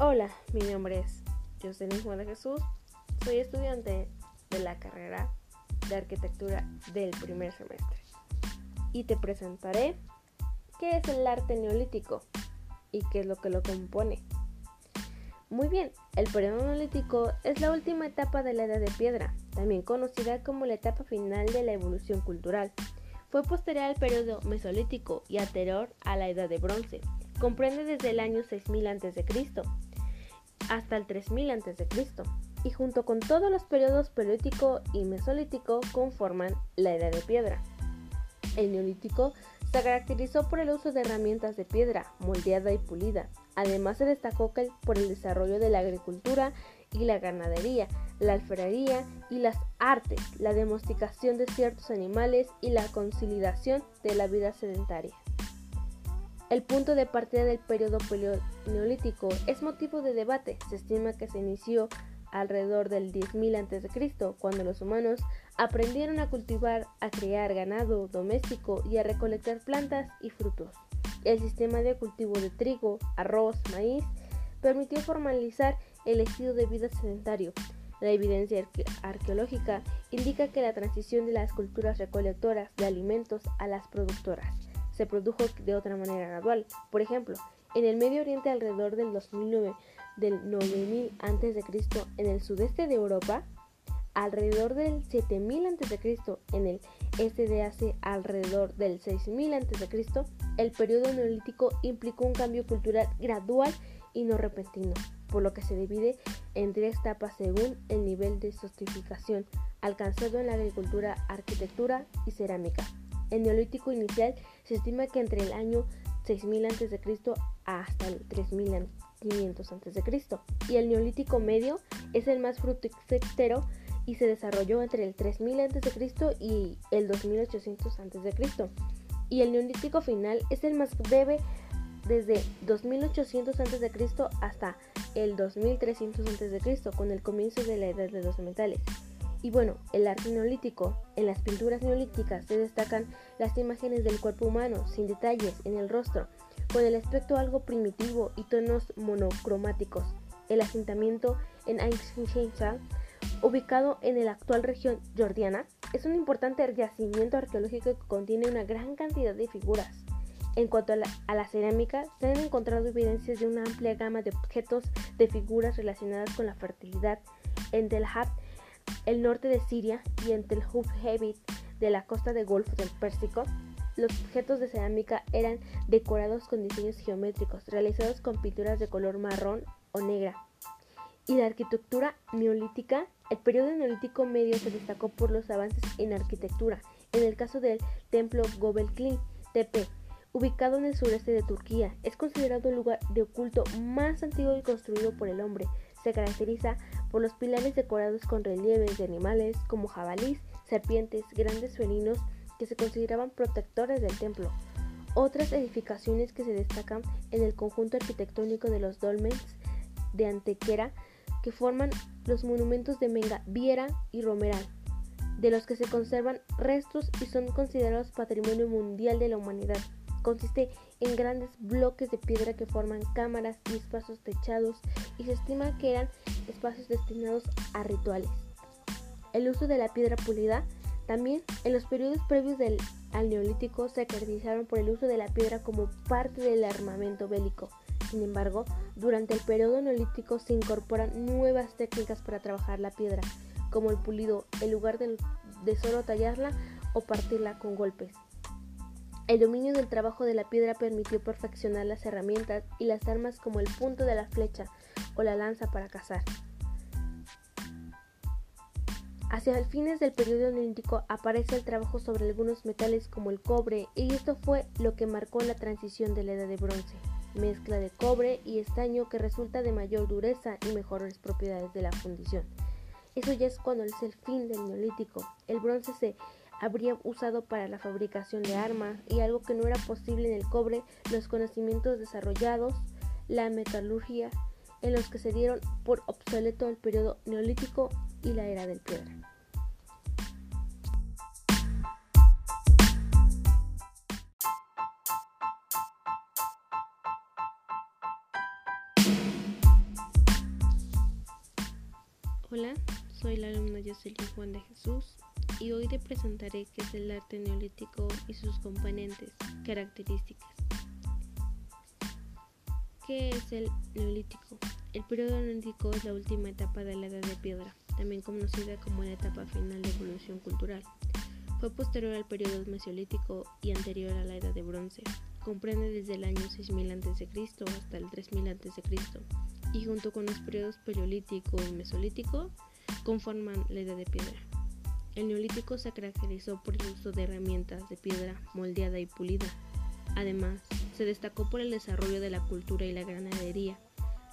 Hola, mi nombre es Jocelyn Juan de Jesús. Soy estudiante de la carrera de arquitectura del primer semestre. Y te presentaré qué es el arte neolítico y qué es lo que lo compone. Muy bien, el periodo neolítico es la última etapa de la edad de piedra, también conocida como la etapa final de la evolución cultural. Fue posterior al periodo mesolítico y anterior a la edad de bronce. Comprende desde el año 6000 a.C hasta el 3000 a.C. y junto con todos los periodos paleolítico y mesolítico conforman la Edad de Piedra. El Neolítico se caracterizó por el uso de herramientas de piedra moldeada y pulida. Además se destacó por el desarrollo de la agricultura y la ganadería, la alfarería y las artes, la domesticación de ciertos animales y la consolidación de la vida sedentaria. El punto de partida del periodo neolítico es motivo de debate. Se estima que se inició alrededor del 10.000 a.C., cuando los humanos aprendieron a cultivar, a criar ganado doméstico y a recolectar plantas y frutos. El sistema de cultivo de trigo, arroz, maíz permitió formalizar el estilo de vida sedentario. La evidencia arqueológica indica que la transición de las culturas recolectoras de alimentos a las productoras se produjo de otra manera gradual. Por ejemplo, en el Medio Oriente alrededor del 2009 del 9000 a.C. en el sudeste de Europa, alrededor del 7000 a.C. en el este de Asia alrededor del 6000 a.C., el periodo neolítico implicó un cambio cultural gradual y no repentino, por lo que se divide en tres etapas según el nivel de sofisticación alcanzado en la agricultura, arquitectura y cerámica. El neolítico inicial se estima que entre el año 6000 a.C. hasta el 3500 a.C. y el neolítico medio es el más fructífero y se desarrolló entre el 3000 a.C. y el 2800 a.C. Y el neolítico final es el más breve desde 2800 a.C. hasta el 2300 a.C. con el comienzo de la edad de los metales. Y bueno, el arte neolítico. En las pinturas neolíticas se destacan las imágenes del cuerpo humano, sin detalles en el rostro, con el aspecto algo primitivo y tonos monocromáticos. El asentamiento en Ain ubicado en la actual región Jordiana, es un importante yacimiento arqueológico que contiene una gran cantidad de figuras. En cuanto a la, cerámica, se han encontrado evidencias de una amplia gama de objetos de figuras relacionadas con la fertilidad en Delhat el norte de Siria y en Tel Heavy de la costa del Golfo del Pérsico, los objetos de cerámica eran decorados con diseños geométricos realizados con pinturas de color marrón o negra. Y la arquitectura neolítica, el periodo neolítico medio se destacó por los avances en arquitectura. En el caso del templo Göbekli Tepe, ubicado en el sureste de Turquía, es considerado el lugar de oculto más antiguo y construido por el hombre. Se caracteriza por los pilares decorados con relieves de animales como jabalís, serpientes, grandes felinos que se consideraban protectores del templo. Otras edificaciones que se destacan en el conjunto arquitectónico de los dolmens de Antequera que forman los monumentos de Menga, Viera y Romeral, de los que se conservan restos y son considerados patrimonio mundial de la humanidad. Consiste en grandes bloques de piedra que forman cámaras y espacios techados y se estima que eran espacios destinados a rituales. El uso de la piedra pulida también en los periodos previos del, al neolítico se caracterizaron por el uso de la piedra como parte del armamento bélico. Sin embargo, durante el periodo neolítico se incorporan nuevas técnicas para trabajar la piedra, como el pulido, en lugar de, de solo tallarla o partirla con golpes. El dominio del trabajo de la piedra permitió perfeccionar las herramientas y las armas como el punto de la flecha o la lanza para cazar. Hacia el fines del periodo neolítico aparece el trabajo sobre algunos metales como el cobre y esto fue lo que marcó la transición de la edad de bronce, mezcla de cobre y estaño que resulta de mayor dureza y mejores propiedades de la fundición. Eso ya es cuando es el fin del neolítico. El bronce se habría usado para la fabricación de armas y algo que no era posible en el cobre, los conocimientos desarrollados, la metalurgia, en los que se dieron por obsoleto el periodo neolítico y la era del piedra. Hola, soy la alumna Jocelyn Juan de Jesús y hoy te presentaré qué es el arte neolítico y sus componentes, características. ¿Qué es el neolítico? El periodo neolítico es la última etapa de la edad de piedra, también conocida como la etapa final de evolución cultural. Fue posterior al periodo mesolítico y anterior a la edad de bronce. Comprende desde el año 6000 a.C. hasta el 3000 a.C. y junto con los periodos paleolítico y mesolítico conforman la edad de piedra. El neolítico se caracterizó por el uso de herramientas de piedra moldeada y pulida. Además, se destacó por el desarrollo de la cultura y la ganadería,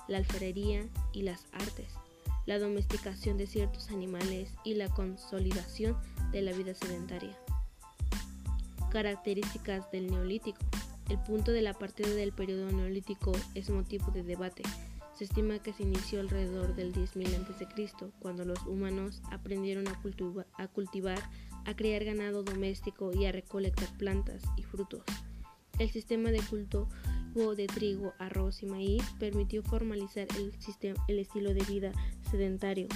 la alfarería y las artes, la domesticación de ciertos animales y la consolidación de la vida sedentaria. Características del neolítico. El punto de la partida del periodo neolítico es motivo de debate. Se estima que se inició alrededor del 10.000 a.C., cuando los humanos aprendieron a, cultivar, a criar ganado doméstico y a recolectar plantas y frutos. El sistema de culto de trigo, arroz y maíz permitió formalizar el estilo de vida sedentario.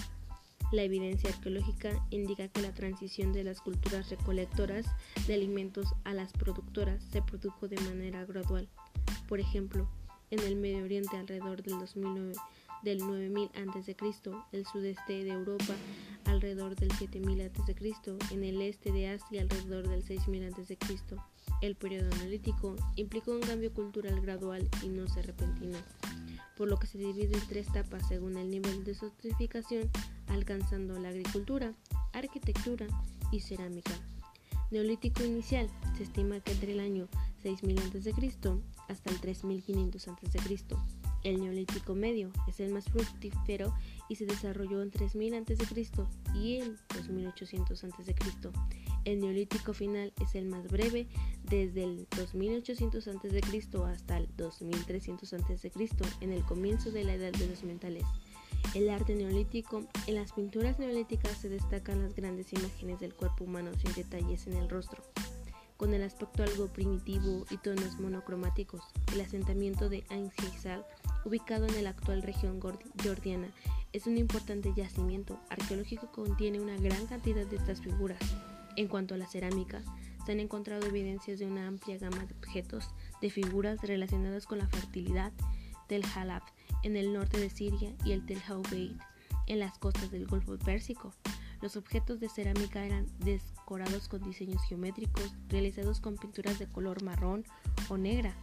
La evidencia arqueológica indica que la transición de las culturas recolectoras de alimentos a las productoras se produjo de manera gradual. Por ejemplo, en el Medio Oriente alrededor del 2009 del 9000 a.C., el sudeste de Europa alrededor del 7000 a.C., en el este de Asia alrededor del 6000 a.C. El periodo analítico implicó un cambio cultural gradual y no se repentino, por lo que se divide en tres etapas según el nivel de sofisticación, alcanzando la agricultura, arquitectura y cerámica. Neolítico inicial se estima que entre el año 6000 a.C. hasta el 3500 a.C. El Neolítico medio es el más fructífero y se desarrolló en 3000 a.C. y en 2800 a.C. El Neolítico final es el más breve, desde el 2800 a.C. hasta el 2300 a.C., en el comienzo de la Edad de los Mentales. El arte neolítico. En las pinturas neolíticas se destacan las grandes imágenes del cuerpo humano sin detalles en el rostro, con el aspecto algo primitivo y tonos monocromáticos. El asentamiento de Ain ubicado en la actual región georgiana, es un importante yacimiento arqueológico que contiene una gran cantidad de estas figuras. En cuanto a la cerámica, se han encontrado evidencias de una amplia gama de objetos, de figuras relacionadas con la fertilidad del Halab en el norte de Siria y el Tel Hawbeit en las costas del Golfo Pérsico. Los objetos de cerámica eran decorados con diseños geométricos realizados con pinturas de color marrón o negra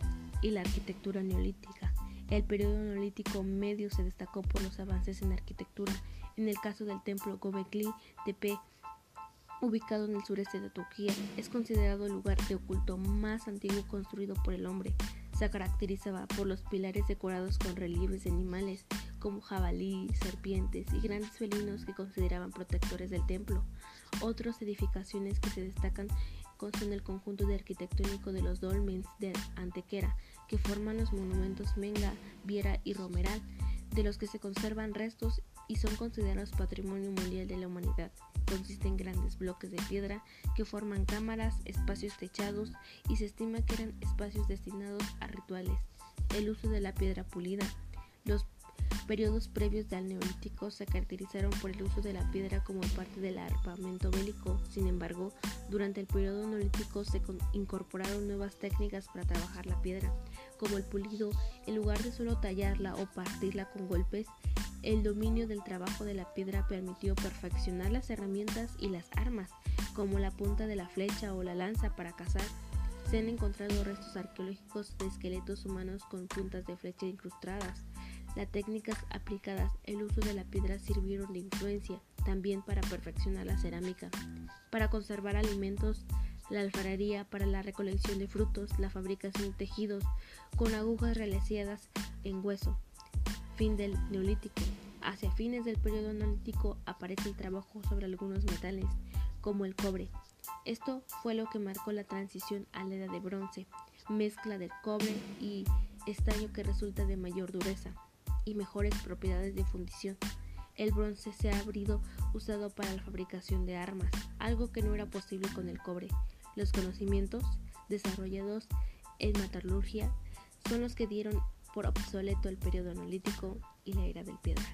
y la arquitectura neolítica. El periodo neolítico medio se destacó por los avances en arquitectura. En el caso del templo Göbekli Tepe ubicado en el sureste de Turquía, es considerado el lugar de oculto más antiguo construido por el hombre. Se caracterizaba por los pilares decorados con relieves de animales como jabalí, serpientes y grandes felinos que consideraban protectores del templo. Otras edificaciones que se destacan son el conjunto de arquitectónico de los dolmens de Antequera, que forman los monumentos Menga, Viera y Romeral, de los que se conservan restos y son considerados patrimonio mundial de la humanidad. Consiste en grandes bloques de piedra que forman cámaras, espacios techados y se estima que eran espacios destinados a rituales. El uso de la piedra pulida. Periodos previos del Neolítico se caracterizaron por el uso de la piedra como parte del armamento bélico. Sin embargo, durante el periodo Neolítico se incorporaron nuevas técnicas para trabajar la piedra, como el pulido, en lugar de solo tallarla o partirla con golpes, el dominio del trabajo de la piedra permitió perfeccionar las herramientas y las armas, como la punta de la flecha o la lanza para cazar. Se han encontrado restos arqueológicos de esqueletos humanos con puntas de flecha incrustadas. Las técnicas aplicadas, el uso de la piedra sirvieron de influencia también para perfeccionar la cerámica, para conservar alimentos, la alfarería para la recolección de frutos, la fabricación de tejidos con agujas realizadas en hueso, fin del Neolítico. Hacia fines del periodo Neolítico aparece el trabajo sobre algunos metales, como el cobre. Esto fue lo que marcó la transición a la edad de bronce, mezcla del cobre y estaño que resulta de mayor dureza y mejores propiedades de fundición. El bronce se ha abrido usado para la fabricación de armas, algo que no era posible con el cobre. Los conocimientos desarrollados en metalurgia son los que dieron por obsoleto el periodo analítico y la era del piedra.